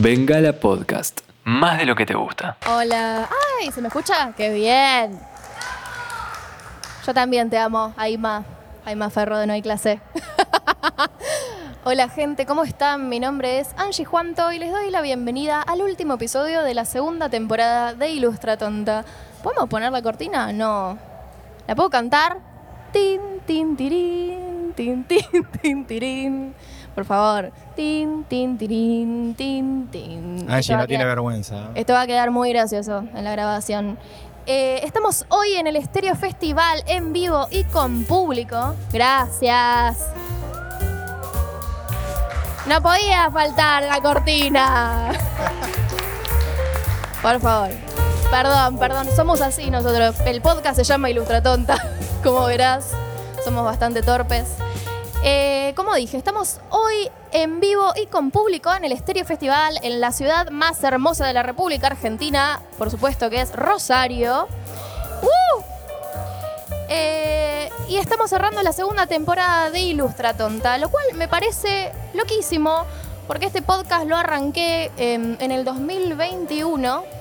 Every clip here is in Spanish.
Bengala Podcast. Más de lo que te gusta. Hola. ¡Ay! ¿Se me escucha? ¡Qué bien! Yo también te amo, Aima. Aima Ferro de No hay clase. Hola gente, ¿cómo están? Mi nombre es Angie Juanto y les doy la bienvenida al último episodio de la segunda temporada de Ilustra Tonta. ¿Podemos poner la cortina? No. ¿La puedo cantar? Tin, tin, tirín, tin, tin, tin, tirín. Por favor. Tin, tin, tirín, tin, tin. Angie va no tiene quedar- vergüenza. esto va a quedar muy gracioso en la grabación. Eh, estamos hoy en el Estéreo Festival en vivo y con público. Gracias. No podía faltar la cortina. Por favor. Perdón, perdón. Somos así nosotros. El podcast se llama Ilustra Tonta. Como verás, somos bastante torpes. Eh, como dije, estamos hoy en vivo y con público en el Estéreo Festival en la ciudad más hermosa de la República Argentina, por supuesto que es Rosario. ¡Uh! Eh, y estamos cerrando la segunda temporada de Ilustra Tonta, lo cual me parece loquísimo, porque este podcast lo arranqué en el 2021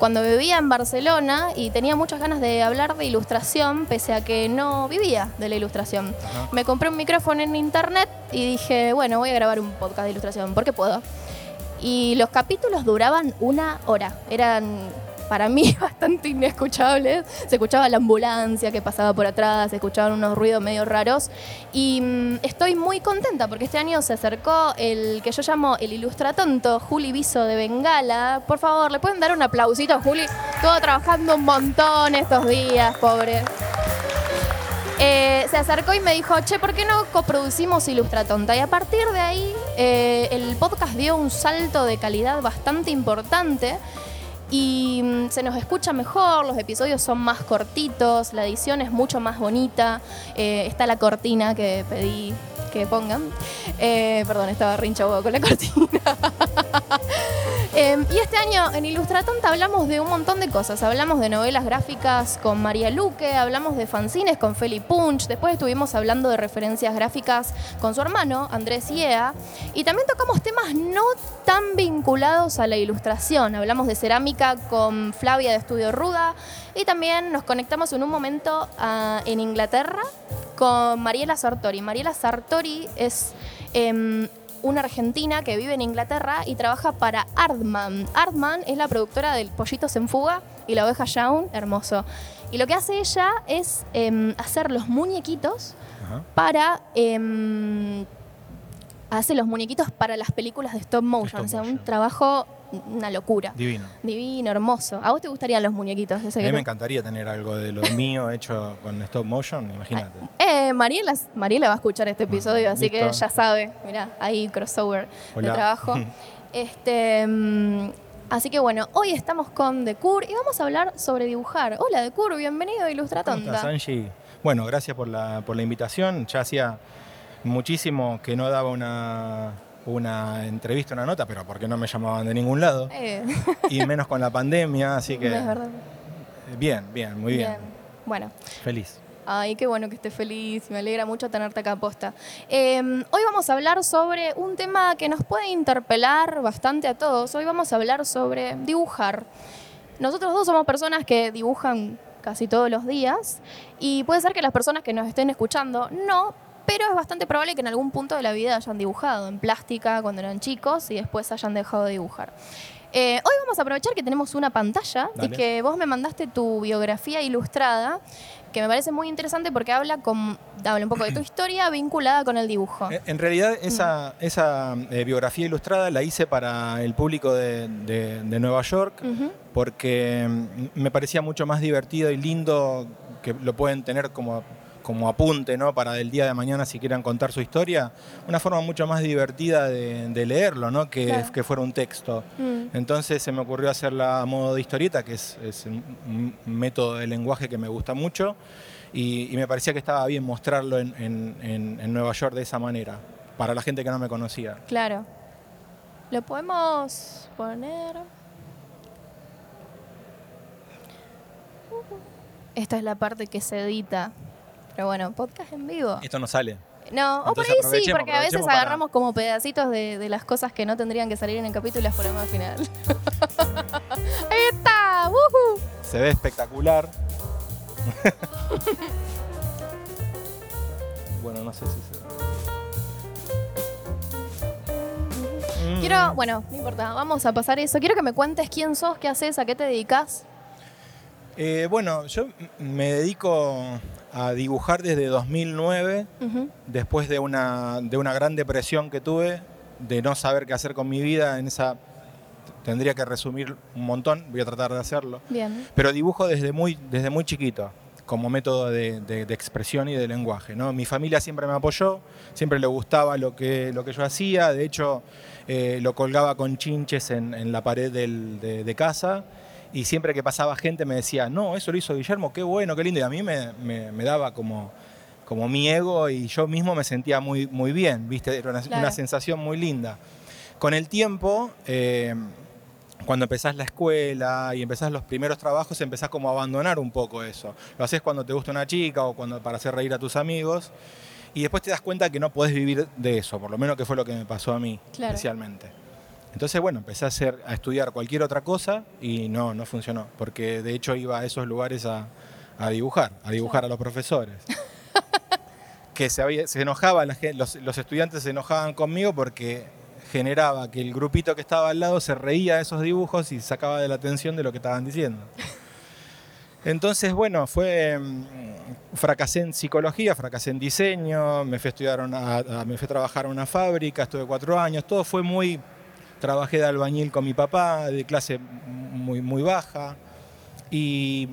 cuando vivía en Barcelona y tenía muchas ganas de hablar de ilustración, pese a que no vivía de la ilustración. Ajá. Me compré un micrófono en internet y dije, bueno, voy a grabar un podcast de ilustración, porque puedo. Y los capítulos duraban una hora. Eran para mí bastante inescuchables. Se escuchaba la ambulancia que pasaba por atrás, se escuchaban unos ruidos medio raros. Y mm, estoy muy contenta porque este año se acercó el que yo llamo el ilustratonto, Juli Viso de Bengala. Por favor, ¿le pueden dar un aplausito a Juli? Estuvo trabajando un montón estos días, pobre. Eh, se acercó y me dijo, che, ¿por qué no coproducimos Ilustratonta? Y a partir de ahí, eh, el podcast dio un salto de calidad bastante importante y mm, se nos escucha mejor, los episodios son más cortitos, la edición es mucho más bonita, eh, está la cortina que pedí que pongan. Eh, perdón, estaba rincha huevo con la cortina. Eh, y este año en Ilustratonta hablamos de un montón de cosas. Hablamos de novelas gráficas con María Luque, hablamos de fanzines con Feli Punch, después estuvimos hablando de referencias gráficas con su hermano, Andrés Iea, y también tocamos temas no tan vinculados a la ilustración. Hablamos de cerámica con Flavia de Estudio Ruda y también nos conectamos en un momento ah, en Inglaterra con Mariela Sartori. Mariela Sartori es em, una argentina que vive en Inglaterra y trabaja para Artman. Artman es la productora del Pollitos en Fuga y la oveja Shaun, hermoso. Y lo que hace ella es em, hacer los muñequitos Ajá. para... hace los muñequitos para las películas de stop motion. Stop o sea, un trabajo, una locura. Divino. Divino, hermoso. ¿A vos te gustarían los muñequitos? A que mí me te- encantaría tener algo de lo mío hecho con stop motion, imagínate. Eh, Mariela, Mariela va a escuchar este episodio, así que ya sabe. Mirá, ahí crossover de Hola. trabajo. Este, mm, así que bueno, hoy estamos con Decur y vamos a hablar sobre dibujar. Hola Decur, bienvenido a Ilustra ¿Cómo estás. Angie? Bueno, gracias por la, por la invitación. Ya hacía muchísimo que no daba una, una entrevista, una nota, pero porque no me llamaban de ningún lado. Eh, Y menos con la pandemia, así que es verdad. bien, bien, muy bien. Bueno, Feliz. Ay, qué bueno que estés feliz, me alegra mucho tenerte acá posta. Eh, hoy vamos a hablar sobre un tema que nos puede interpelar bastante a todos. Hoy vamos a hablar sobre dibujar. Nosotros dos somos personas que dibujan casi todos los días y puede ser que las personas que nos estén escuchando no, pero es bastante probable que en algún punto de la vida hayan dibujado en plástica cuando eran chicos y después hayan dejado de dibujar. Eh, hoy vamos a aprovechar que tenemos una pantalla y que vos me mandaste tu biografía ilustrada, que me parece muy interesante porque habla, con, habla un poco de tu historia vinculada con el dibujo. En realidad, esa, esa eh, biografía ilustrada la hice para el público de, de- de Nueva York porque mm, me parecía mucho más divertido y lindo que lo pueden tener como, como apunte ¿no? para el día de mañana si quieran contar su historia. Una forma mucho más divertida de, de leerlo, ¿no? que, Claro. que fuera un texto. Mm. Entonces se me ocurrió hacerla a modo de historieta, que es, es un, método de lenguaje que me gusta mucho, y, y me parecía que estaba bien mostrarlo en, en- en- en Nueva York de esa manera, para la gente que no me conocía. Claro. Lo podemos poner. Esta es la parte que se edita. Pero bueno, podcast en vivo. Esto no sale. No, o por ahí sí, porque a veces para- agarramos como pedacitos de, de las cosas que no tendrían que salir en el capítulo y las ponemos al final. ahí está, ¡wujú! Se ve espectacular. bueno, no sé si se ve. Mm. Quiero, bueno, no importa, vamos a pasar eso. Quiero que me cuentes quién sos, qué haces, a qué te dedicas. Eh, bueno, yo me dedico a dibujar desde 2009, después de una, de una gran depresión que tuve, de no saber qué hacer con mi vida. En esa tendría que resumir un montón, voy a tratar de hacerlo. Bien. Pero dibujo desde muy, desde muy chiquito, como método de, de- de expresión y de lenguaje. ¿no? Mi familia siempre me apoyó, siempre le gustaba lo que, lo que yo hacía, de hecho eh, lo colgaba con chinches en, en la pared del- de, de casa y siempre que pasaba gente me decía, no, eso lo hizo Guillermo, qué bueno, qué lindo, y a mí me, me- me daba como, como mi ego y yo mismo me sentía muy, muy bien, ¿viste? Era una, Claro. una sensación muy linda. Con el tiempo... eh, cuando empezás la escuela y empezás los primeros trabajos, empezás como a abandonar un poco eso. Lo haces cuando te gusta una chica o cuando para hacer reír a tus amigos. Y después te das cuenta que no podés vivir de eso, por lo menos que fue lo que me pasó a mí Claro. especialmente. Entonces, bueno, empecé a, hacer, a estudiar cualquier otra cosa y no, no funcionó, porque de hecho iba a esos lugares a, a dibujar, a dibujar a los profesores. que se, había- se enojaba, los, los estudiantes se enojaban conmigo porque generaba que el grupito que estaba al lado se reía de esos dibujos y sacaba de la atención de lo que estaban diciendo. Entonces, bueno, fue mm, fracasé en psicología, fracasé en diseño, me fui a estudiar una- a- me fui a trabajar en una fábrica, estuve cuatro años, todo fue muy trabajé de albañil con mi papá, de clase muy muy baja y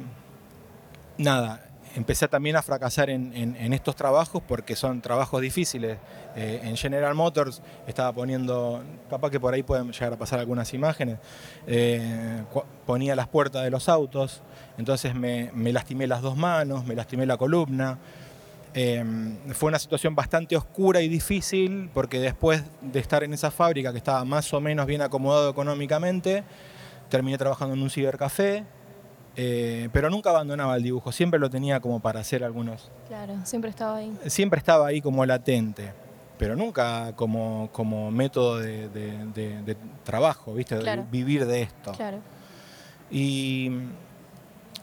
nada, empecé también a fracasar en, estos trabajos porque son trabajos difíciles. Eh, en General Motors estaba poniendo, capaz que por ahí pueden llegar a pasar algunas imágenes, eh, ponía las puertas de los autos, entonces me lastimé las dos manos, me lastimé la columna. Eh, fue una situación bastante oscura y difícil porque después de estar en esa fábrica que estaba más o menos bien acomodado económicamente, terminé trabajando en un cibercafé, eh, pero nunca abandonaba el dibujo, siempre lo tenía como para hacer algunos. Claro, siempre estaba ahí. Siempre estaba ahí como latente, pero nunca como, como método de, de- de- de trabajo, ¿viste? De Claro. vivir de esto. Claro. Y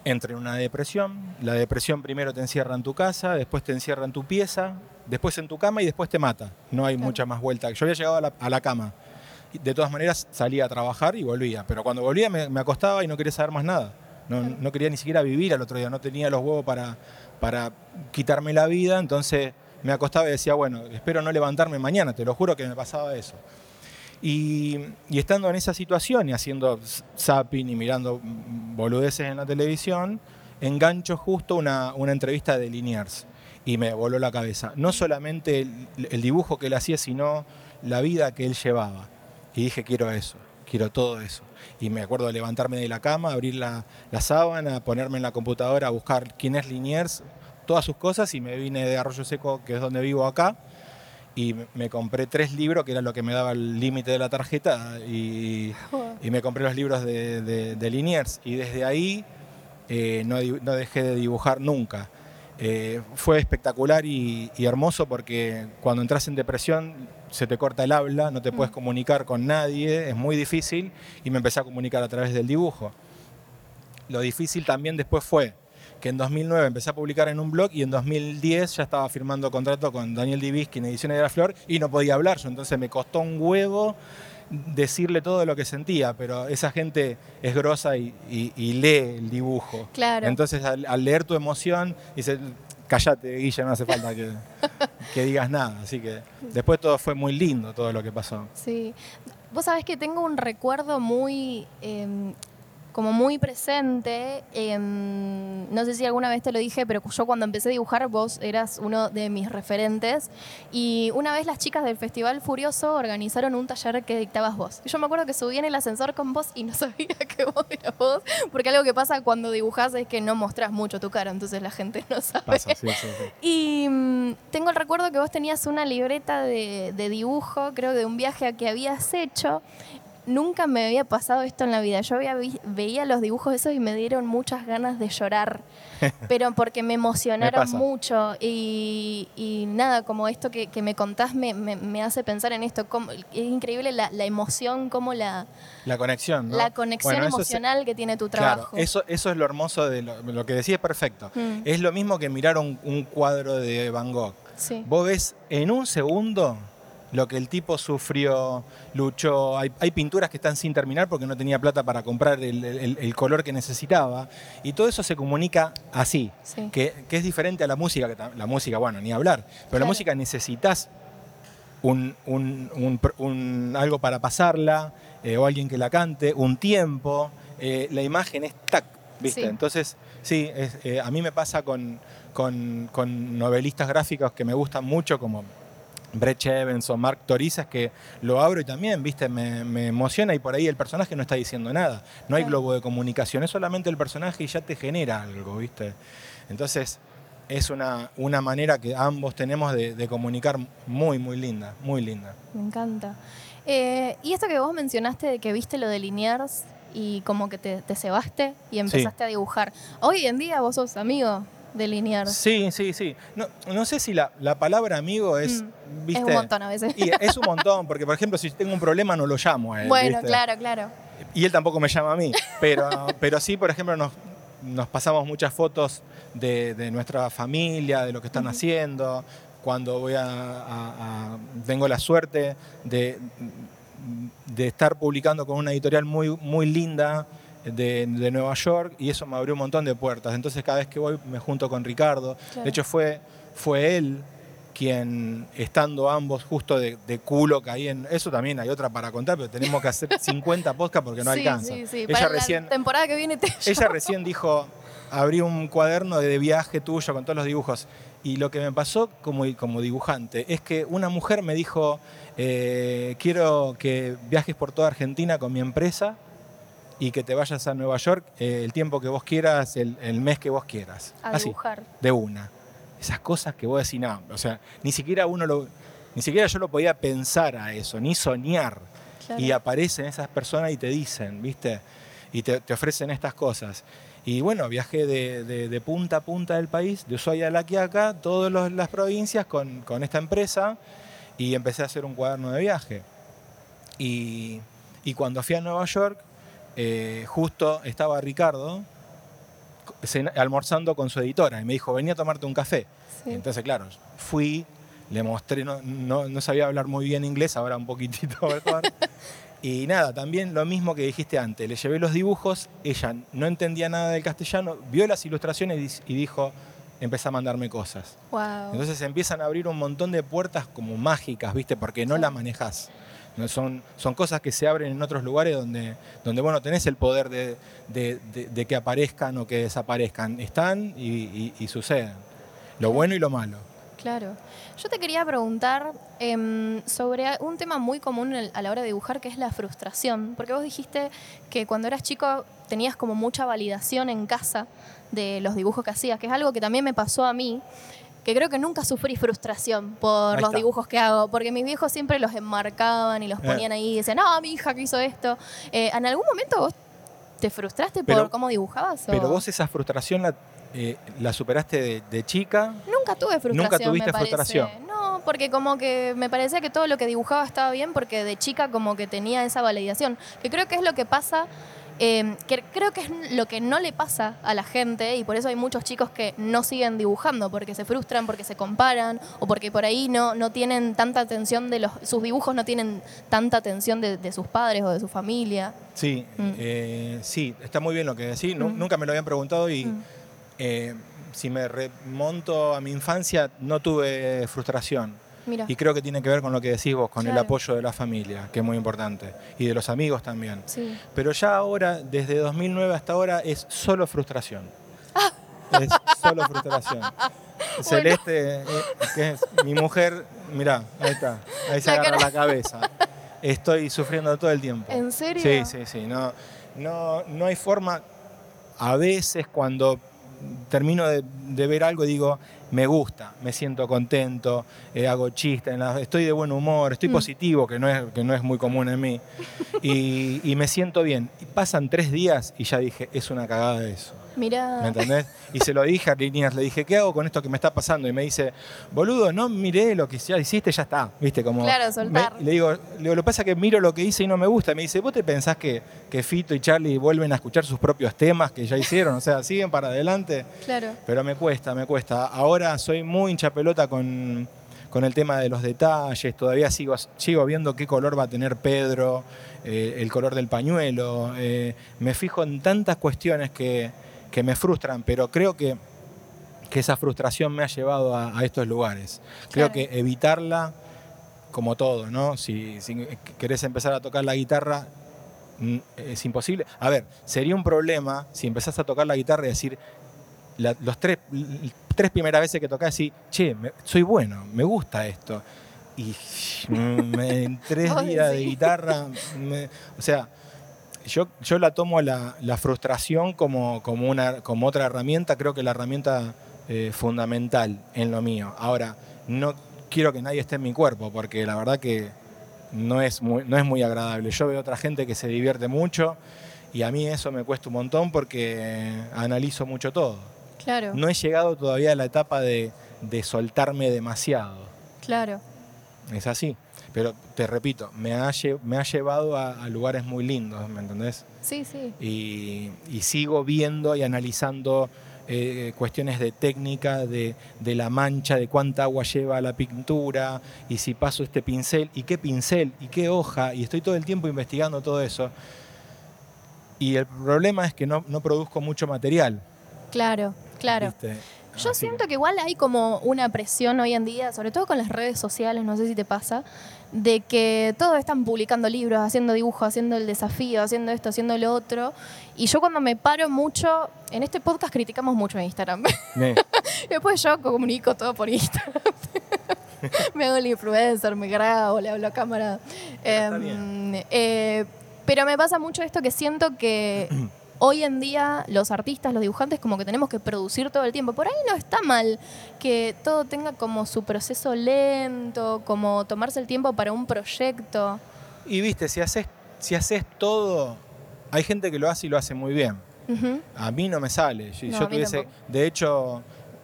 entré en una depresión. La depresión primero te encierra en tu casa, después te encierra en tu pieza, después en tu cama y después te mata. No hay Claro. mucha más vuelta. Yo había llegado a la, a la cama. De todas maneras salía a trabajar y volvía. Pero cuando volvía me, me acostaba y no quería saber más nada. No, Claro. no quería ni siquiera vivir al otro día. No tenía los huevos para, para quitarme la vida. Entonces me acostaba y decía, bueno, espero no levantarme mañana. Te lo juro que me pasaba eso. Y, y estando en esa situación y haciendo zapping y mirando boludeces en la televisión, engancho justo una, una entrevista de Liniers y me voló la cabeza. No solamente el, el dibujo que él hacía, sino la vida que él llevaba. Y dije, quiero eso, quiero todo eso. Y me acuerdo de levantarme de la cama, abrir la, la sábana, ponerme en la computadora a buscar quién es Liniers, todas sus cosas y me vine de Arroyo Seco, que es donde vivo acá, y me- compré tres libros, que era lo que me daba el límite de la tarjeta, y, y me compré los libros de, de, de Liniers. Y desde ahí eh, no, no dejé de dibujar nunca. Eh, fue espectacular y, y hermoso porque cuando entras en depresión se te corta el habla, no te puedes Mm. comunicar con nadie, es muy difícil, y me empecé a comunicar a través del dibujo. Lo difícil también después fue que en 2009 empecé a publicar en un blog y en 2010 ya estaba firmando contrato con Daniel Divisky en Ediciones de la Flor y no podía hablar yo, entonces me costó un huevo decirle todo lo que sentía, pero esa gente es grosa y, y- y lee el dibujo. Claro. Entonces al, al leer tu emoción, dice, cállate, Guilla, no hace falta que, que digas nada. Así que después todo fue muy lindo, todo lo que pasó. Sí. Vos sabés que tengo un recuerdo muy, em, como muy presente. em, no sé si alguna vez te lo dije, pero yo cuando empecé a dibujar, vos eras uno de mis referentes. Y una vez las chicas del Festival Furioso organizaron un taller que dictabas vos. Yo me acuerdo que subí en el ascensor con vos y no sabía que vos eras vos. Porque algo que pasa cuando dibujás es que no mostrás mucho tu cara, entonces la gente no sabe. Pasa, sí, sí, sí. Y mm, tengo el recuerdo que vos tenías una libreta de, de dibujo, creo de un viaje que habías hecho. Nunca me había pasado esto en la vida. Yo había vi- veía los dibujos esos y me dieron muchas ganas de llorar, pero porque me emocionaron mucho y, y nada, como esto que, que me contás me, me- me hace pensar en esto. cómo- es increíble la, la emoción, como la, La conexión, ¿no? la conexión Bueno, eso es- emocional que tiene tu Claro, trabajo. eso, eso es lo hermoso de lo, lo que decís, es perfecto. Mm. Es lo mismo que mirar un, un cuadro de Van Gogh. Sí. Vos ves en un segundo lo que el tipo sufrió, luchó. Hay, hay pinturas que están sin terminar porque no tenía plata para comprar el, el- el color que necesitaba. Y todo eso se comunica así, Sí. que, que es diferente a la música. Que la música, bueno, ni hablar. Pero Claro. la música necesitas un, algo para pasarla, eh, o alguien que la cante, un tiempo. eh, la imagen es tac, ¿viste? Sí. Entonces, sí, es- eh, a mí me pasa con, con- con novelistas gráficos que me gustan mucho, como Brett Evans o Mark Torizas, que lo abro y también, ¿viste? Me, me emociona y por ahí el personaje no está diciendo nada. No hay globo de comunicación, es solamente el personaje y ya te genera algo, ¿viste? Entonces, es una, una manera que ambos tenemos de, de comunicar muy, muy linda, muy linda. Me encanta. Eh, y esto que vos mencionaste de que viste lo de Liniers y como que te, te cebaste y empezaste a dibujar. Hoy en día vos sos amigo de Liniers. Sí, sí, sí. No, no sé si la, la palabra amigo es, Mm, ¿viste? Es un montón a veces. Y es un montón, porque por ejemplo, si tengo un problema no lo llamo a él. bueno, ¿viste? claro, claro. Y él tampoco me llama a mí. Pero, pero sí, por ejemplo, nos, nos pasamos muchas fotos de, de nuestra familia, de lo que están haciendo. Cuando voy a, a- a- Tengo la suerte de, de estar publicando con una editorial muy, muy linda de, de Nueva York y eso me abrió un montón de puertas. Entonces cada vez que voy me junto con Ricardo. Claro. De hecho fue, fue él quien, estando ambos justo de, de culo, caí en... Eso también hay otra para contar, pero tenemos que hacer 50 podcasts porque no sí, alcanza. sí, sí. Ella Para recién, la temporada que viene te ella recién dijo, abrí un cuaderno de viaje tuyo con todos los dibujos. Y lo que me pasó como, como dibujante es que una mujer me dijo, eh, quiero que viajes por toda Argentina con mi empresa y que te vayas a Nueva York eh, el tiempo que vos quieras, el, el mes que vos quieras. a Así, dibujar. de una. Esas cosas que vos decís, no, o sea, ni siquiera uno lo, ni siquiera yo lo podía pensar a eso, ni soñar. Claro. Y aparecen esas personas y te dicen, ¿viste? Y te, te ofrecen estas cosas. Y bueno, viajé de, de- de punta a punta del país, de Ushuaia a La Quiaca, todas las provincias con, con esta empresa y empecé a hacer un cuaderno de viaje. Y, y cuando fui a Nueva York, eh, justo estaba Ricardo almorzando con su editora y me dijo, venía a tomarte un café. Sí. Entonces, claro, fui, le mostré, no, no- no sabía hablar muy bien inglés, ahora un poquitito mejor. y nada, también lo mismo que dijiste antes, le llevé los dibujos, ella no entendía nada del castellano, vio las ilustraciones y, dijo, empezá a mandarme cosas. Wow. Entonces empiezan a abrir un montón de puertas como mágicas, ¿viste? Porque no Sí. la manejás. Son, son cosas que se abren en otros lugares donde, donde bueno, tenés el poder de, de- de- de que aparezcan o que desaparezcan. Están y, y- y suceden. Lo bueno y lo malo. Claro. Yo te quería preguntar em, sobre un tema muy común a la hora de dibujar, que es la frustración. Porque vos dijiste que cuando eras chico tenías como mucha validación en casa de los dibujos que hacías, que es algo que también me pasó a mí, que creo que nunca sufrí frustración por Ahí los está. dibujos que hago, porque mis viejos siempre los enmarcaban y los Eh. ponían ahí y decían, no, mi hija que hizo esto. Eh, ¿En algún momento vos te frustraste Pero- por cómo dibujabas? o- Pero vos esa frustración la, eh, la superaste de, de chica. Nunca tuve frustración. Nunca tuviste me frustración. No, porque como que me parecía que todo lo que dibujaba estaba bien porque de chica como que tenía esa validación. Que creo que es lo que pasa, eh, que creo que es lo que no le pasa a la gente y por eso hay muchos chicos que no siguen dibujando porque se frustran, porque se comparan o porque por ahí no, no tienen tanta atención de los, sus dibujos no tienen tanta atención de, de sus padres o de su familia. Sí, Mm. eh, sí, está muy bien lo que decís. Mm. Nunca me lo habían preguntado y Mm. eh, si me remonto a mi infancia no tuve frustración. Mira, Y creo que tiene que ver con lo que decís vos, con el apoyo de la familia, que es muy importante, y de los amigos también. sí. Pero ya ahora, desde 2009 hasta ahora, es solo frustración. Es solo frustración. Celeste, eh, que es mi mujer, mirá, ahí está, ahí se La agarra cara. la cabeza. Estoy sufriendo todo el tiempo. ¿En serio? Sí, sí, sí. No, no, no hay forma. A veces cuando termino de, de ver algo y digo, me gusta, me siento contento, eh, hago chistes, estoy de buen humor, estoy Mm. positivo, que no, es, que no es muy común en mí, y, y me siento bien. Y pasan tres días y ya dije, es una cagada de eso. ¿Me entendés? Y se lo dije a Liniers, le dije, ¿qué hago con esto que me está pasando? Y me dice, boludo, no miré lo que ya hiciste, ya está. ¿Viste? Como, Claro, soltar. me- le, digo, le digo, lo que pasa es que miro lo que hice y no me gusta. Y me dice, ¿vos te pensás que, que Fito y Charlie vuelven a escuchar sus propios temas que ya hicieron? O sea, siguen para adelante. claro. Pero me cuesta, me cuesta. Ahora soy muy hincha pelota con, con el tema de los detalles. Todavía sigo, sigo viendo qué color va a tener Pedro, eh, el color del pañuelo. eh, me fijo en tantas cuestiones que, que me frustran, pero creo que, que esa frustración me ha llevado a, a estos lugares. Creo Claro. que evitarla, como todo, ¿no? Si, si querés empezar a tocar la guitarra, mm, es imposible. A ver, sería un problema si empezás a tocar la guitarra y decir, la- los tres, tres primeras veces que tocás, decir, che, me- soy bueno, me gusta esto. Y me- en tres días de decís. guitarra, me- o sea, yo, yo la tomo la, la frustración como, como, una, como otra herramienta, creo que la herramienta eh, fundamental en lo mío. Ahora, no quiero que nadie esté en mi cuerpo, porque la verdad que no es muy, no es muy agradable. Yo veo otra gente que se divierte mucho y a mí eso me cuesta un montón porque analizo mucho todo. Claro, No he llegado todavía a la etapa de, de soltarme demasiado. claro. Es así. Pero te repito, me ha, me ha llevado a, a lugares muy lindos, ¿me entendés? Sí, sí. Y, y sigo viendo y analizando eh, cuestiones de técnica, de, de la mancha, de cuánta agua lleva la pintura, y si paso este pincel, y qué pincel, y qué hoja, y estoy todo el tiempo investigando todo eso. Y el problema es que no, no produzco mucho material. Claro, claro. ¿viste? Yo Así siento que igual hay como una presión hoy en día, sobre todo con las redes sociales, no sé si te pasa, de que todos están publicando libros, haciendo dibujos, haciendo el desafío, haciendo esto, haciendo lo otro. Y yo cuando me paro mucho, en este podcast criticamos mucho Instagram. Me- Después yo comunico todo por Instagram. me hago el influencer, me grabo, le hablo a cámara. bien. eh, pero me pasa mucho esto que siento que hoy en día los artistas, los dibujantes, como que tenemos que producir todo el tiempo. Por ahí no está mal que todo tenga como su proceso lento, como tomarse el tiempo para un proyecto. Y viste, si haces, si haces todo, hay gente que lo hace y lo hace muy bien. A mí no me sale. Si No, yo tuviese, de hecho,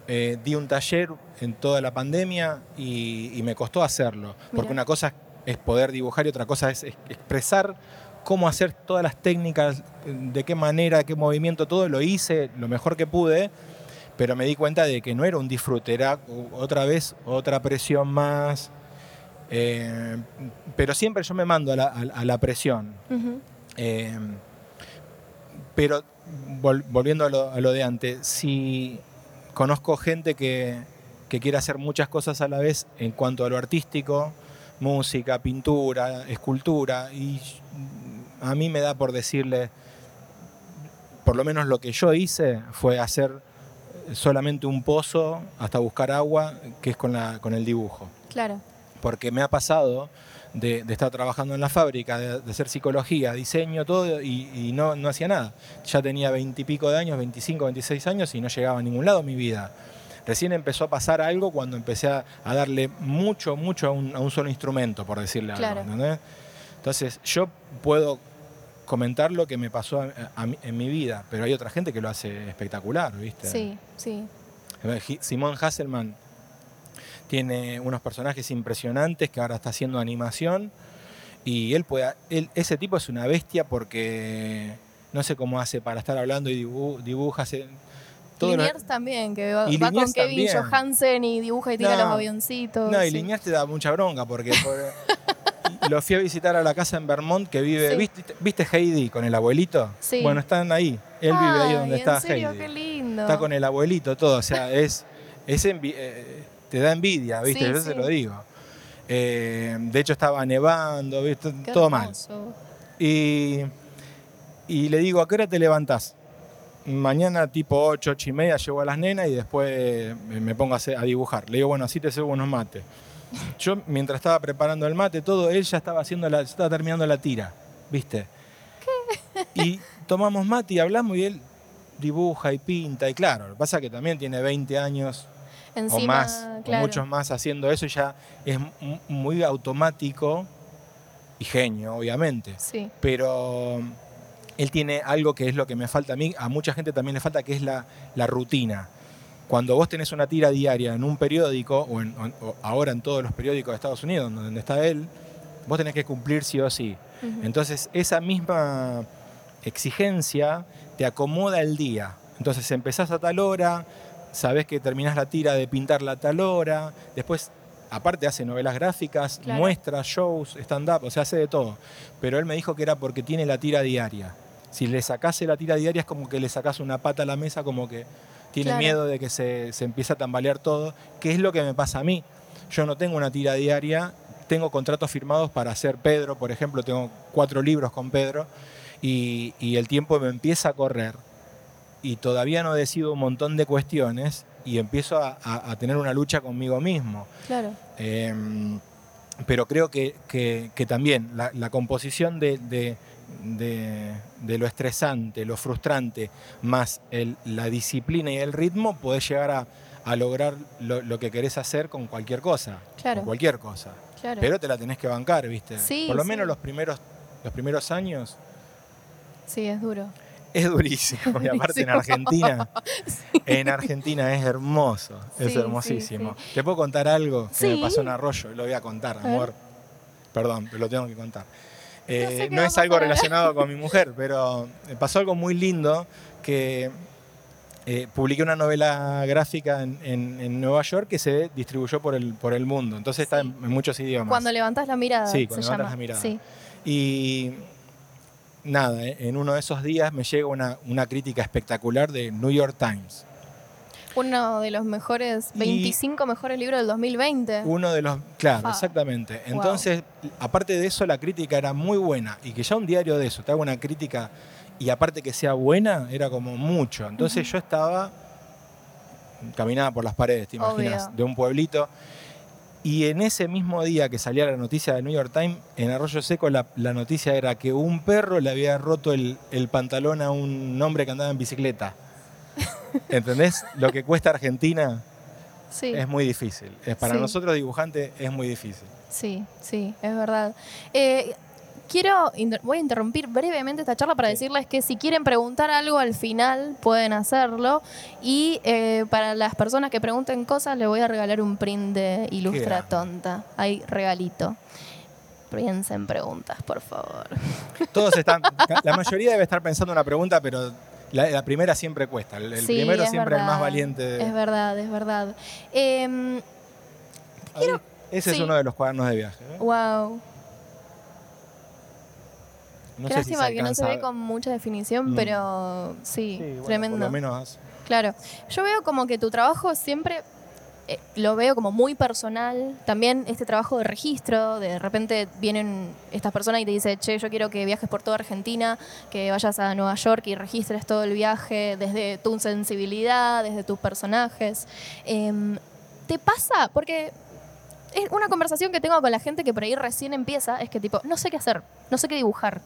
eh, di un taller en toda la pandemia y, y me costó hacerlo. Porque una cosa es poder dibujar y otra cosa es, es- expresar cómo hacer todas las técnicas, de qué manera, qué movimiento, todo lo hice lo mejor que pude. Pero me di cuenta de que no era un disfrute, era otra vez otra presión más. Eh, pero siempre yo me mando a la, a- a la presión. Eh, pero vol- volviendo a lo, a lo de antes, si conozco gente que, que quiere hacer muchas cosas a la vez en cuanto a lo artístico, música, pintura, escultura, y a mí me da por decirle, por lo menos lo que yo hice fue hacer solamente un pozo hasta buscar agua, que es con, la, con el dibujo Claro, porque me ha pasado de, de estar trabajando en la fábrica, de, de hacer psicología, diseño, todo, y, y no, no hacía nada. Ya tenía veintipico de años, 25, 26 años, y no llegaba a ningún lado mi vida. Recién empezó a pasar algo cuando empecé a, a darle mucho, mucho a un, a un solo instrumento, por decirle Claro. algo. ¿entendés? Entonces, yo puedo comentar lo que me pasó a- a en mi vida, pero hay otra gente que lo hace espectacular, ¿viste? sí, sí. Simón Hasselman tiene unos personajes impresionantes que ahora está haciendo animación y él puede, él- ese tipo es una bestia porque no sé cómo hace para estar hablando y dibu- dibuja. Todo Liniers también, que va, con Kevin también. Johansen y dibuja y tira No. los avioncitos. no, y sí. Liniers te da mucha bronca porque por- lo fui a visitar a la casa en Vermont que vive, Sí. ¿viste, ¿viste Heidi con el abuelito? Sí. Bueno, están ahí. Él vive ahí donde está en serio, Heidi. qué lindo. Está con el abuelito, todo. O sea, es, es envi- eh, te da envidia, ¿viste? Sí, Yo se lo digo. Eh, de hecho, estaba nevando, ¿viste? Qué todo mal. hermoso. Y, y le digo, ¿a qué hora te levantás? Mañana tipo 8, 8 y media llevo a las nenas y después me pongo a, hacer- a dibujar. Le digo, bueno, así te cebo unos mates. Yo, mientras estaba preparando el mate, todo, él ya estaba haciendo la, estaba terminando la tira, ¿viste? Y tomamos mate y hablamos y él dibuja y pinta, y claro, lo que pasa es que también tiene 20 años Encima, o más, claro. o muchos más haciendo eso, y ya es muy automático y genio, obviamente. Sí, Pero él tiene algo que es lo que me falta a mí, a mucha gente también le falta, que es la, la rutina. Cuando vos tenés una tira diaria en un periódico, o, en- o- ahora en todos los periódicos de Estados Unidos, donde está él, vos tenés que cumplir sí o sí. Entonces, esa misma exigencia te acomoda el día. Entonces, empezás a tal hora, sabés que terminás la tira de pintarla a tal hora, después, aparte, hace novelas gráficas, Claro. muestras, shows, stand-up, o sea, hace de todo. Pero él me dijo que era porque tiene la tira diaria. Si le sacase la tira diaria es como que le sacás una pata a la mesa, como que tiene Claro. miedo de que se, se empiece a tambalear todo, que es lo que me pasa a mí. Yo no tengo una tira diaria, tengo contratos firmados para hacer Pedro, por ejemplo, tengo cuatro libros con Pedro, y, y el tiempo me empieza a correr, y todavía no decido un montón de cuestiones, y empiezo a, a- a tener una lucha conmigo mismo. claro. Eh, pero creo que, que- que también la, la composición de, de- de- de lo estresante, lo frustrante, más el- la disciplina y el ritmo, podés llegar a, a lograr lo, lo que querés hacer con cualquier cosa. Claro. Con cualquier cosa. Claro. Pero te la tenés que bancar, ¿viste? Sí, Por lo sí. menos los primeros, los primeros años Sí, es duro. es durísimo. Y aparte en Argentina, en Argentina es hermoso, es Sí, sí, hermosísimo. ¿Te puedo contar algo que me pasó en Arroyo? Lo voy a contar, A amor. Perdón, pero lo tengo que contar. Eh, no es algo relacionado con mi mujer, pero me pasó algo muy lindo que eh, publiqué una novela gráfica en, en- en Nueva York que se distribuyó por el, por el mundo. Entonces está en, en muchos idiomas. Cuando levantás la mirada. Sí, cuando se levantas llama. la mirada. Sí. Y nada, eh, en uno de esos días me llega una, una crítica espectacular de New York Times. Uno de los mejores, Y- 25 mejores libros del 2020. Uno de los. Claro, Fa. exactamente. Wow. Entonces, aparte de eso, la crítica era muy buena. Y que ya un diario de eso te haga una crítica y aparte que sea buena, era como mucho. Entonces yo estaba. Caminaba por las paredes, te imaginas, Obvio. de un pueblito. Y en ese mismo día que salía la noticia de New York Times, en Arroyo Seco la, la noticia era que un perro le había roto el, el pantalón a un hombre que andaba en bicicleta. ¿Entendés? Lo que cuesta Argentina Sí. es muy difícil. Es, para Sí. nosotros dibujantes es muy difícil. Sí, sí, es verdad. Eh, quiero, voy a interrumpir brevemente esta charla para decirles que si quieren preguntar algo al final pueden hacerlo y eh, para las personas que pregunten cosas les voy a regalar un print de Ilustra. Tonta. Hay regalito. Piensen preguntas, por favor. Todos están, la mayoría debe estar pensando una pregunta, pero la, la primera siempre cuesta. El, el Sí, primero es siempre es el más valiente. de- Es verdad, es verdad. Em, ese sí. es uno de los cuadernos de viaje. ¿eh? wow. No Qué sé si lástima que no se ve con mucha definición, Mm. pero sí, Sí, bueno, tremendo. Por lo menos Claro, yo veo como que tu trabajo siempre eh, lo veo como muy personal. También este trabajo de registro, de repente vienen estas personas y te dicen, che, yo quiero que viajes por toda Argentina, que vayas a Nueva York y registres todo el viaje desde tu sensibilidad, desde tus personajes. Em, ¿Te pasa? Porque es una conversación que tengo con la gente que por ahí recién empieza, es que tipo, no sé qué hacer, no sé qué dibujar.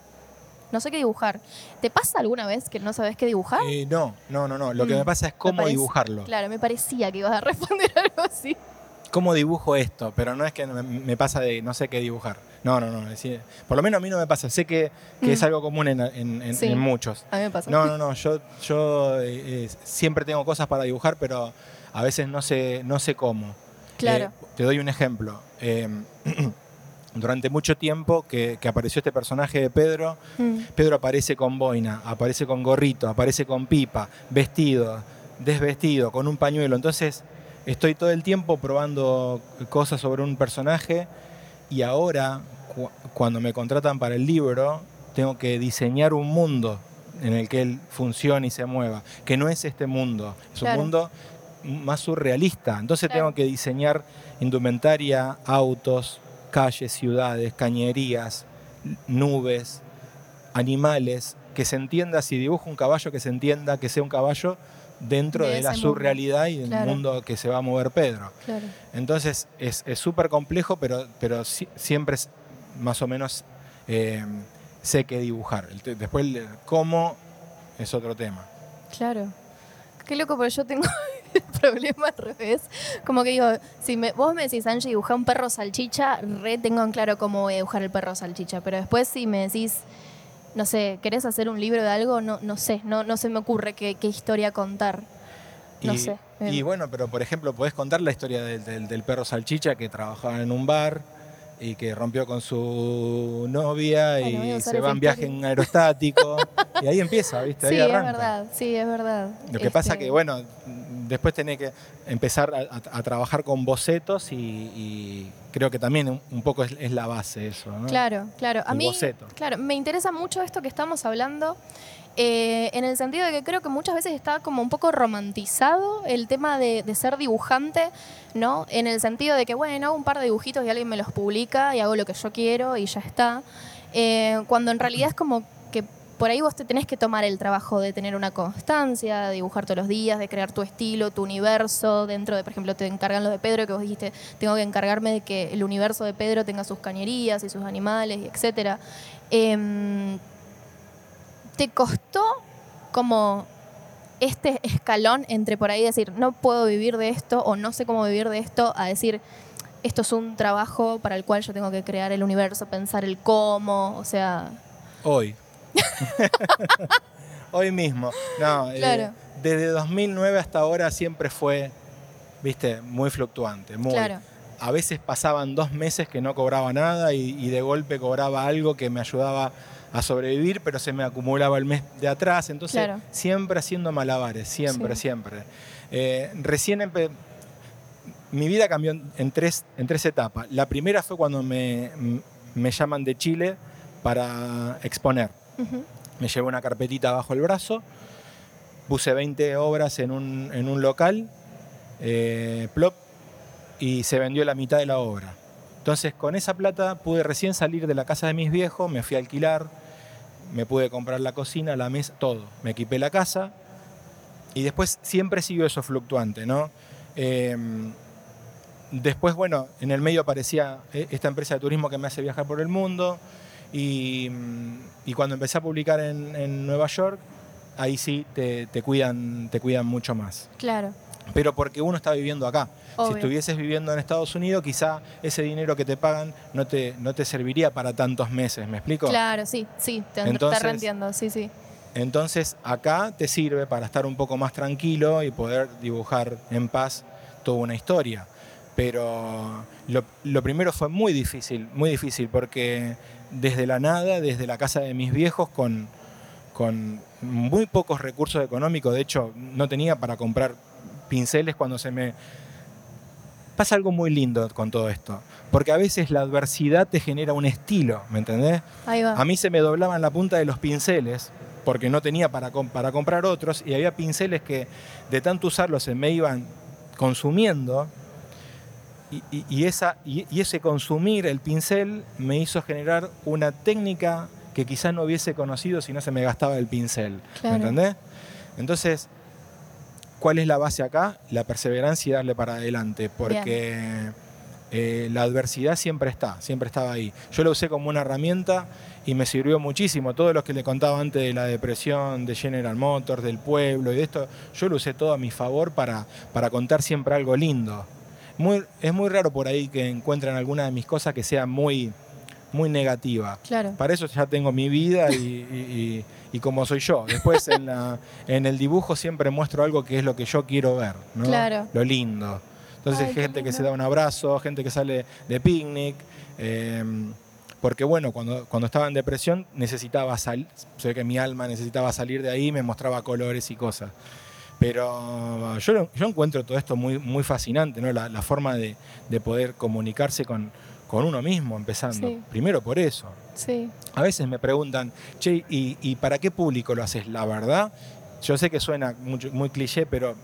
No sé qué dibujar. ¿Te pasa alguna vez que no sabes qué dibujar? Eh, no, no, no, no. Lo que Mm, me pasa es cómo dibujarlo. Claro, me parecía que ibas a responder algo así. ¿Cómo dibujo esto? Pero no es que me, me pasa de no sé qué dibujar. No, no, no. decir, por lo menos a mí no me pasa. Sé que, que Mm. es algo común en, en- en- Sí. en muchos. A mí me pasa. No, no, no. Yo, yo eh, eh, siempre tengo cosas para dibujar, pero a veces no sé, no sé cómo. Claro. Eh, te doy un ejemplo. Durante mucho tiempo que, que apareció este personaje de Pedro, Mm, Pedro aparece con boina, aparece con gorrito, aparece con pipa, vestido, desvestido, con un pañuelo. Entonces estoy todo el tiempo probando cosas sobre un personaje y ahora cu- cuando me contratan para el libro tengo que diseñar un mundo en el que él funcione y se mueva, que no es este mundo, es Claro. un mundo más surrealista. Entonces Claro. tengo que diseñar indumentaria, autos, calles, ciudades, cañerías, nubes, animales, que se entienda, si dibujo un caballo, que se entienda que sea un caballo dentro De de, la surrealidad y del Claro. mundo que se va a mover Pedro. claro. Entonces es súper complejo, pero, pero siempre es más o menos eh, sé qué dibujar. Después el cómo es otro tema. Claro. Qué loco, porque yo tengo el problema al revés. Como que digo, si me, vos me decís, Angie, dibujar un perro salchicha, re tengo en claro cómo voy a dibujar el perro salchicha. Pero después si me decís, no sé, ¿querés hacer un libro de algo? No, no sé, no, no se me ocurre qué, qué historia contar. No y, sé. Y bueno, pero por ejemplo, podés contar la historia del, del- del perro salchicha que trabajaba en un bar y que rompió con su novia Bueno, y se va en viaje en aerostático. y ahí empieza, ¿viste? Ahí Sí, es arranca. verdad, sí, es verdad. Lo que pasa Este, que, bueno, después tenés que empezar a, trabajar con bocetos y, y creo que también un, un poco es, es la base eso, ¿no? Claro, claro. A mí, boceto. claro, me interesa mucho esto que estamos hablando, eh, en el sentido de que creo que muchas veces está como un poco romantizado el tema de, de ser dibujante, ¿no? En el sentido de que, bueno, hago un par de dibujitos y alguien me los publica y hago lo que yo quiero y ya está. Eh, cuando en realidad es como por ahí vos te tenés que tomar el trabajo de tener una constancia, de dibujar todos los días, de crear tu estilo, tu universo. Dentro de, por ejemplo, te encargan los de Pedro, que vos dijiste, tengo que encargarme de que el universo de Pedro tenga sus cañerías y sus animales, y etcétera. Em, ¿Te costó como este escalón entre por ahí decir, no puedo vivir de esto o no sé cómo vivir de esto, a decir, esto es un trabajo para el cual yo tengo que crear el universo, pensar el cómo, o sea, Hoy. Hoy mismo. No, eh, Claro. desde 2009 hasta ahora siempre fue, viste, muy fluctuante. Muy, claro, A veces pasaban dos meses que no cobraba nada y, y de golpe cobraba algo que me ayudaba a sobrevivir, pero se me acumulaba el mes de atrás. Entonces, Claro. siempre haciendo malabares, siempre, Sí. siempre. Eh, recién mi vida cambió en- en tres, en tres etapas. La primera fue cuando me, me llaman de Chile para exponer. Me llevé una carpetita bajo el brazo, puse 20 obras en un, en un local, eh, plop, y se vendió la mitad de la obra. Entonces con esa plata pude recién salir de la casa de mis viejos, me fui a alquilar, me pude comprar la cocina, la mesa, todo. Me equipé la casa y después siempre siguió eso fluctuante, ¿no? Eh, después, bueno, en el medio aparecía eh, esta empresa de turismo que me hace viajar por el mundo y, mm, y cuando empecé a publicar en, en Nueva York, ahí sí te, te cuidan, te cuidan mucho más. claro, Pero porque uno está viviendo acá. Si estuvieses viviendo en Estados Unidos, quizá ese dinero que te pagan no te, no te serviría para tantos meses, ¿me explico? claro, sí, sí, te, Entonces- te reentiendo, sí, sí, Entonces acá te sirve para estar un poco más tranquilo y poder dibujar en paz toda una historia. Pero lo, lo primero fue muy difícil, muy difícil, porque desde la nada, desde la casa de mis viejos, con, con muy pocos recursos económicos, de hecho no tenía para comprar pinceles cuando se me... Pasa algo muy lindo con todo esto, porque a veces la adversidad te genera un estilo, ¿me entendés? ahí va. A mí se me doblaban la punta de los pinceles porque no tenía para, com- para comprar otros y había pinceles que de tanto usarlos se me iban consumiendo y, y- y esa, y, ese consumir el pincel me hizo generar una técnica que quizás no hubiese conocido si no se me gastaba el pincel. Claro. ¿Me entendés? Entonces, ¿cuál es la base acá? La perseverancia y darle para adelante, porque eh, la adversidad siempre está, siempre estaba ahí. Yo la usé como una herramienta y me sirvió muchísimo. Todo lo que le contaba antes de la depresión, de General Motors, del pueblo y de esto, yo lo usé todo a mi favor para, para contar siempre algo lindo. Muy, es muy raro por ahí que encuentren alguna de mis cosas que sea muy, muy negativa. Claro, Para eso ya tengo mi vida y, y- y- y como soy yo. Después en, la- en el dibujo siempre muestro algo que es lo que yo quiero ver, ¿no? Claro. Lo lindo. Entonces Ay, gente que se da un abrazo, gente que sale de picnic. eh, porque bueno, cuando, cuando estaba en depresión necesitaba salir, sé que mi alma necesitaba salir de ahí, me mostraba colores y cosas. Pero yo, lo- yo encuentro todo esto muy, muy fascinante, ¿no? La, la forma de, de poder comunicarse con, con uno mismo, empezando. Sí. Primero por eso. sí, A veces me preguntan, che, ¿y, y para qué público lo haces? La verdad, yo sé que suena mucho- muy cliché, pero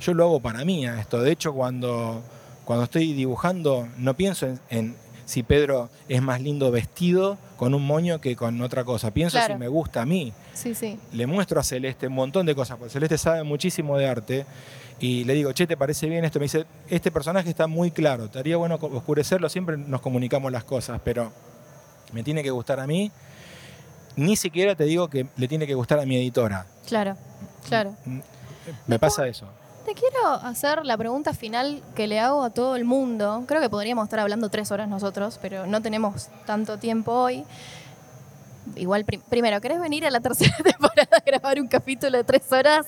yo lo hago para mí a esto. De hecho, cuando, cuando estoy dibujando, no pienso en, en si Pedro es más lindo vestido con un moño que con otra cosa. Pienso Claro. si me gusta a mí. sí, sí, Le muestro a Celeste un montón de cosas, porque Celeste sabe muchísimo de arte. Y le digo, che, ¿te parece bien esto? Me dice, este personaje está muy claro, estaría bueno oscurecerlo, siempre nos comunicamos las cosas, pero me tiene que gustar a mí. Ni siquiera te digo que le tiene que gustar a mi editora. claro, Claro. Mm, Me pasa eso. Te quiero hacer la pregunta final que le hago a todo el mundo. Creo que podríamos estar hablando tres horas nosotros, pero no tenemos tanto tiempo hoy. Igual, prim- primero, ¿querés venir a la tercera temporada a grabar un capítulo de tres horas?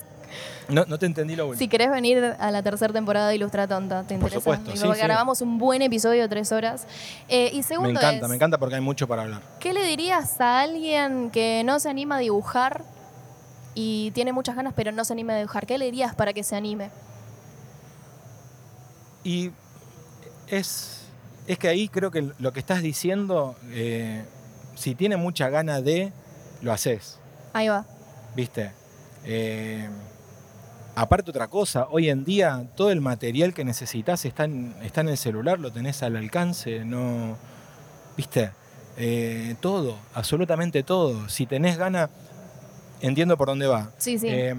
No, no te entendí lo último. Si querés venir a la tercera temporada de Ilustra Tonta, ¿te Por interesa? supuesto, Y sí, sí. grabamos un buen episodio de tres horas. Eh, y me segundo encanta, es, me encanta porque hay mucho para hablar. ¿qué le dirías a alguien que no se anima a dibujar y tiene muchas ganas pero no se anima a dibujar? ¿Qué le dirías para que se anime? Y es, es que ahí creo que lo que estás diciendo, eh, si tiene mucha gana de, lo haces, Ahí va. ¿viste? Eh, aparte otra cosa, hoy en día todo el material que necesitas está en, está en el celular, lo tenés al alcance, no, ¿viste? Eh, todo, absolutamente todo. Si tenés gana, entiendo por dónde va. Sí, sí. Eh,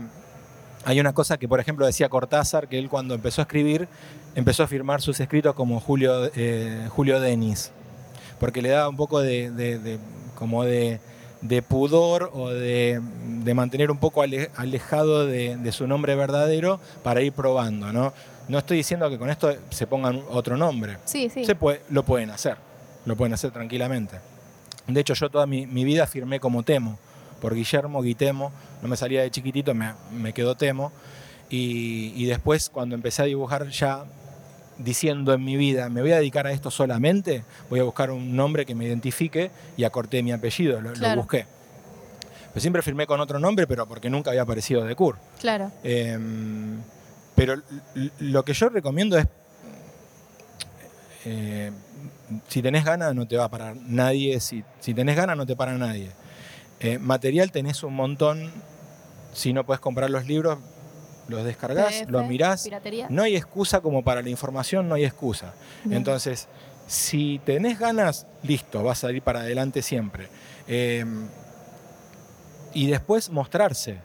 hay una cosa que, por ejemplo, decía Cortázar, que él cuando empezó a escribir, empezó a firmar sus escritos como Julio, eh, Julio Denis, porque le daba un poco de, de- de- como de, de pudor o de, mantener un poco ale- alejado de, de su nombre verdadero para ir probando, ¿no? No estoy diciendo que con esto se pongan otro nombre. sí, sí. Se puede, lo pueden hacer, lo pueden hacer tranquilamente. De hecho, yo toda mi, mi vida firmé como Temo, por Guillermo Guitemo, no me salía de chiquitito, me, me quedó Temo. Y, y después, cuando empecé a dibujar ya diciendo en mi vida, me voy a dedicar a esto solamente, voy a buscar un nombre que me identifique y acorté mi apellido, lo, busqué. Pero siempre firmé con otro nombre, pero porque nunca había aparecido de Cur. Claro. Em, pero lo que yo recomiendo es, eh, si tenés ganas no te va a parar nadie, si, si tenés ganas no te para nadie. Eh, material tenés un montón, si no puedes comprar los libros, los descargás, PDF, los mirás. Piratería. No hay excusa como para la información, no hay excusa. Bien. Entonces, si tenés ganas, listo, vas a ir para adelante siempre. Eh, y después mostrarse.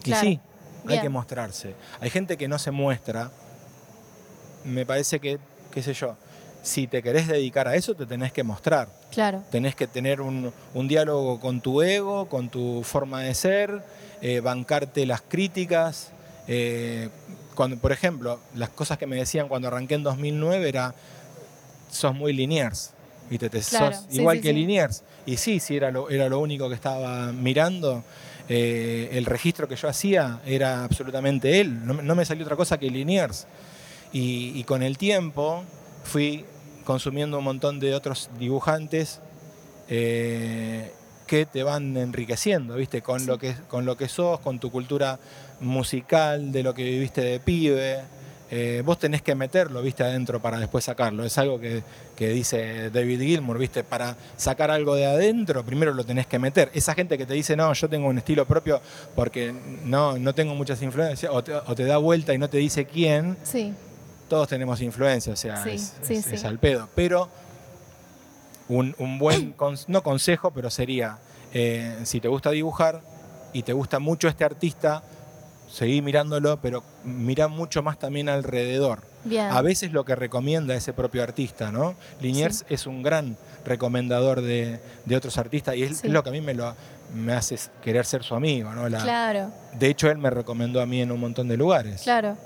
Y Claro. sí, hay que mostrarse. Hay gente que no se muestra. Me parece que, qué sé yo, si te querés dedicar a eso, te tenés que mostrar. Claro. Tenés que tener un, un diálogo con tu ego, con tu forma de ser, eh, bancarte las críticas. eh, cuando, por ejemplo, las cosas que me decían cuando arranqué en 2009 era, sos muy Liniers. ¿viste? Te, Claro, sos sí, igual sí, que sí. Liniers. Y sí, sí, era lo, era lo único que estaba mirando. Eh, el registro que yo hacía era absolutamente él. No, me- no me salió otra cosa que Liniers. Y, y con el tiempo fui consumiendo un montón de otros dibujantes eh, que te van enriqueciendo, ¿viste? Con, Sí. lo que, con lo que sos, con tu cultura musical, de lo que viviste de pibe. Eh, vos tenés que meterlo, ¿viste? Adentro para después sacarlo. Es algo que, que dice David Gilmour, ¿viste? Para sacar algo de adentro, primero lo tenés que meter. Esa gente que te dice, no, yo tengo un estilo propio porque no, no tengo muchas influencias, o te, o te da vuelta y no te dice quién, Sí. Todos tenemos influencia, o sea, Sí, es, sí, es- sí. es al pedo. Pero un, un buen, cons- no consejo, pero sería, eh, si te gusta dibujar y te gusta mucho este artista, seguí mirándolo, pero mira mucho más también alrededor. Bien. A veces lo que recomienda ese propio artista, ¿no? Liniers es un gran recomendador de, de otros artistas y es, lo que a mí me, lo, me hace querer ser su amigo, ¿no? La- Claro, De hecho, él me recomendó a mí en un montón de lugares claro,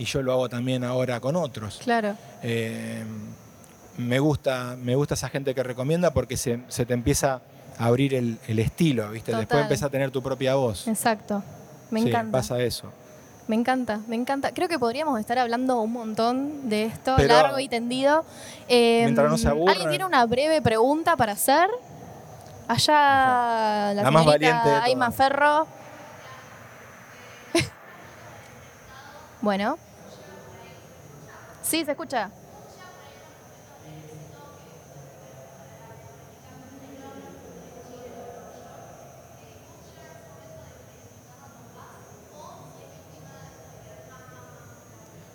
y yo lo hago también ahora con otros. claro. Eh, me, gusta, me gusta esa gente que recomienda porque se, se te empieza a abrir el, el estilo, ¿viste? Total. Después empieza a tener tu propia voz. Exacto. Me Sí, encanta. pasa eso. Me encanta, me encanta. Creo que podríamos estar hablando un montón de esto, Pero- largo y tendido. Eh, Mientras no se. ¿Alguien tiene una breve pregunta para hacer? Allá la, La más valiente de Aima. Ferro. bueno. Sí, se escucha.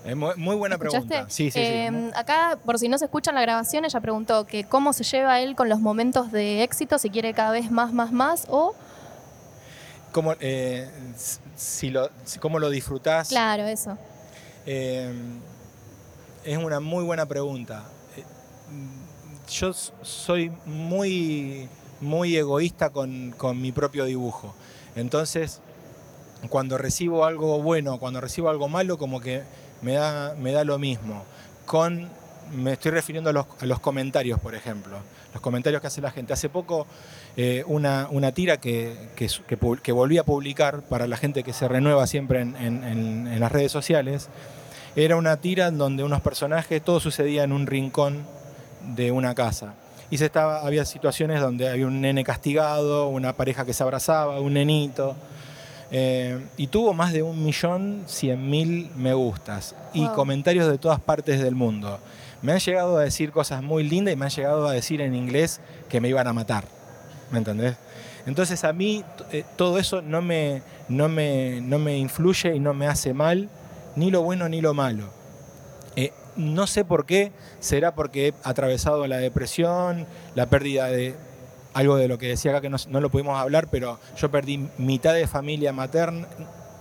Es muy, muy buena ¿Escuchaste? pregunta. Sí, sí, Eh, sí. Acá, por si no se escucha en la grabación, ella preguntó que cómo se lleva él con los momentos de éxito, si quiere cada vez más, más, más, o... ¿Cómo, eh, si lo, ¿Cómo lo disfrutás? Claro, eso. Eh, es una muy buena pregunta. Eh, Yo soy muy, muy egoísta con, con mi propio dibujo. Entonces, cuando recibo algo bueno, cuando recibo algo malo, como que me da, me da lo mismo. Con, me estoy refiriendo a los, a los comentarios, por ejemplo. Los comentarios que hace la gente. Hace poco eh, una, una, tira que, que, que, que, volví a publicar para la gente que se renueva siempre en, en, en, las redes sociales. Era una tira en donde unos personajes, todo sucedía en un rincón de una casa. Y se estaba, había situaciones donde había un nene castigado, una pareja que se abrazaba, un nenito. Eh, y tuvo más de un millón cien mil me gustas y comentarios de todas partes del mundo. Me han llegado a decir cosas muy lindas y me han llegado a decir en inglés que me iban a matar. ¿Me entendés? Entonces a mí eh, todo eso no me, no, me, no me influye y no me hace mal, ni lo bueno ni lo malo. Eh, no sé por qué, será porque he atravesado la depresión, la pérdida de algo de lo que decía acá que no, lo pudimos hablar, pero yo perdí mitad de familia materna,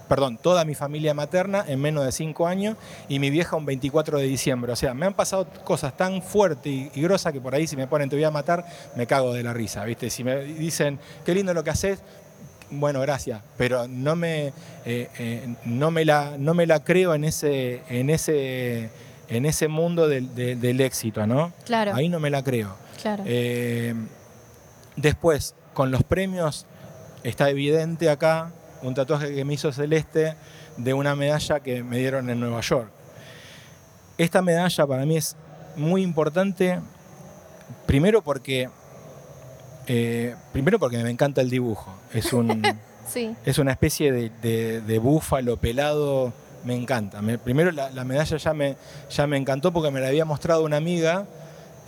perdón, toda mi familia materna en menos de cinco años y mi vieja un 24 de diciembre. O sea, me han pasado cosas tan fuertes y, y grosas que por ahí si me ponen te voy a matar, me cago de la risa, ¿viste? Si me dicen, qué lindo lo que haces, bueno, gracias, pero no me, eh, eh, no me, la, no me la creo en ese, en ese, en ese mundo del, de- del éxito, ¿no? Claro, Ahí no me la creo. claro. Eh, después, con los premios, está evidente acá un tatuaje que me hizo Celeste de una medalla que me dieron en Nueva York. Esta medalla para mí es muy importante, primero porque, eh, primero porque me encanta el dibujo. Es, un, sí, es una especie de, de- de búfalo pelado, me encanta. Me- primero la, la medalla ya me, ya me encantó porque me la había mostrado una amiga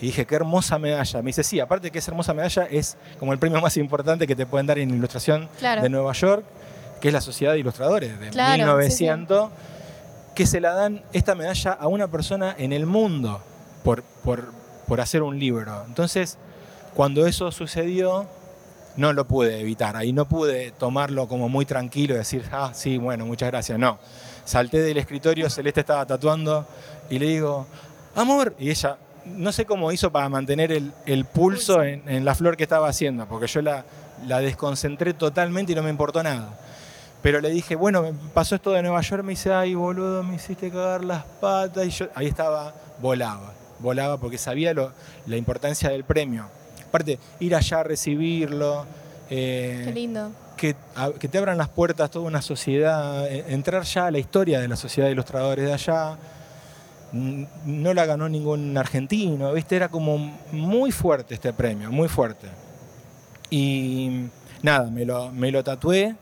y dije, qué hermosa medalla. Me dice, sí, aparte que es hermosa medalla, es como el premio más importante que te pueden dar en ilustración Claro. de Nueva York, que es la Sociedad de Ilustradores de Claro, 1900, que se la dan esta medalla a una persona en el mundo por, por, por hacer un libro. Entonces, cuando eso sucedió, no lo pude evitar. Ahí no pude tomarlo como muy tranquilo y decir, ah, sí, bueno, muchas gracias. No. Salté del escritorio, Celeste estaba tatuando y le digo, amor. Y ella, no sé cómo hizo para mantener el, el pulso en, en la flor que estaba haciendo, porque yo la, la desconcentré totalmente y no me importó nada. Pero le dije, bueno, me pasó esto de Nueva York, me dice, ay, boludo, me hiciste cagar las patas. Y yo ahí estaba, volaba, volaba porque sabía lo- la importancia del premio. Aparte, ir allá a recibirlo, eh, qué lindo. que, a- que te abran las puertas toda una sociedad, eh, entrar ya a la historia de la sociedad de ilustradores de allá. No la ganó ningún argentino, ¿viste? Era como muy fuerte este premio, muy fuerte. Y nada, me lo, me lo tatué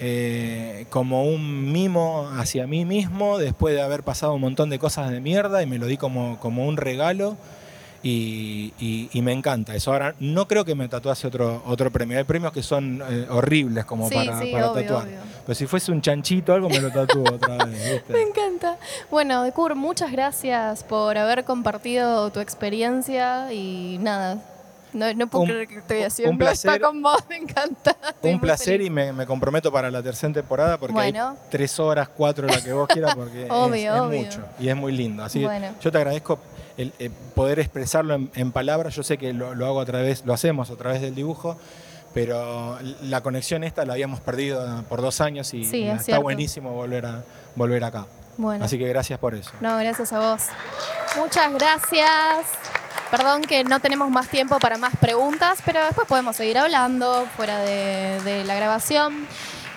eh, como un mimo hacia mí mismo después de haber pasado un montón de cosas de mierda y me lo di como, como un regalo. Y, y- y me encanta eso. Ahora, no creo que me tatuase otro, otro premio. Hay premios que son eh, horribles como Sí, para, sí, para obvio, tatuar. obvio. Pero si fuese un chanchito algo, me lo tatúo otra vez. ¿viste? Me encanta. Bueno, Decur, muchas gracias por haber compartido tu experiencia y nada. No, no puedo Un- creer que estoy un haciendo placer. con vos, me encanta. Un placer y me, me comprometo para la tercera temporada porque Bueno. hay tres horas, cuatro, la que vos quieras, porque es- Obvio, es, mucho y es muy lindo. Así que yo te agradezco el, eh, poder expresarlo en, en palabras. Yo sé que lo, lo hago a través, lo hacemos a través del dibujo, pero la conexión esta la habíamos perdido por dos años y Sí, es está cierto. buenísimo volver a volver acá. Bueno. Así que gracias por eso. No, gracias a vos. Muchas gracias. Perdón que no tenemos más tiempo para más preguntas, pero después podemos seguir hablando fuera de, de la grabación.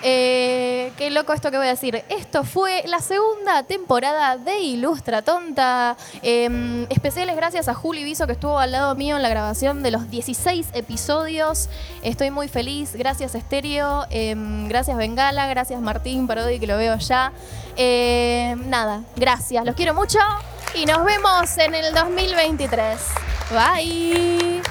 Eh, qué loco esto que voy a decir. Esto fue la segunda temporada de Ilustra Tonta. Eh, especiales gracias a Juli Viso que estuvo al lado mío en la grabación de los 16 episodios. Estoy muy feliz. Gracias Estéreo. Eh, gracias Bengala. Gracias Martín Parodi que lo veo ya. Eh, nada, gracias. Los quiero mucho y nos vemos en el 2023. Bye.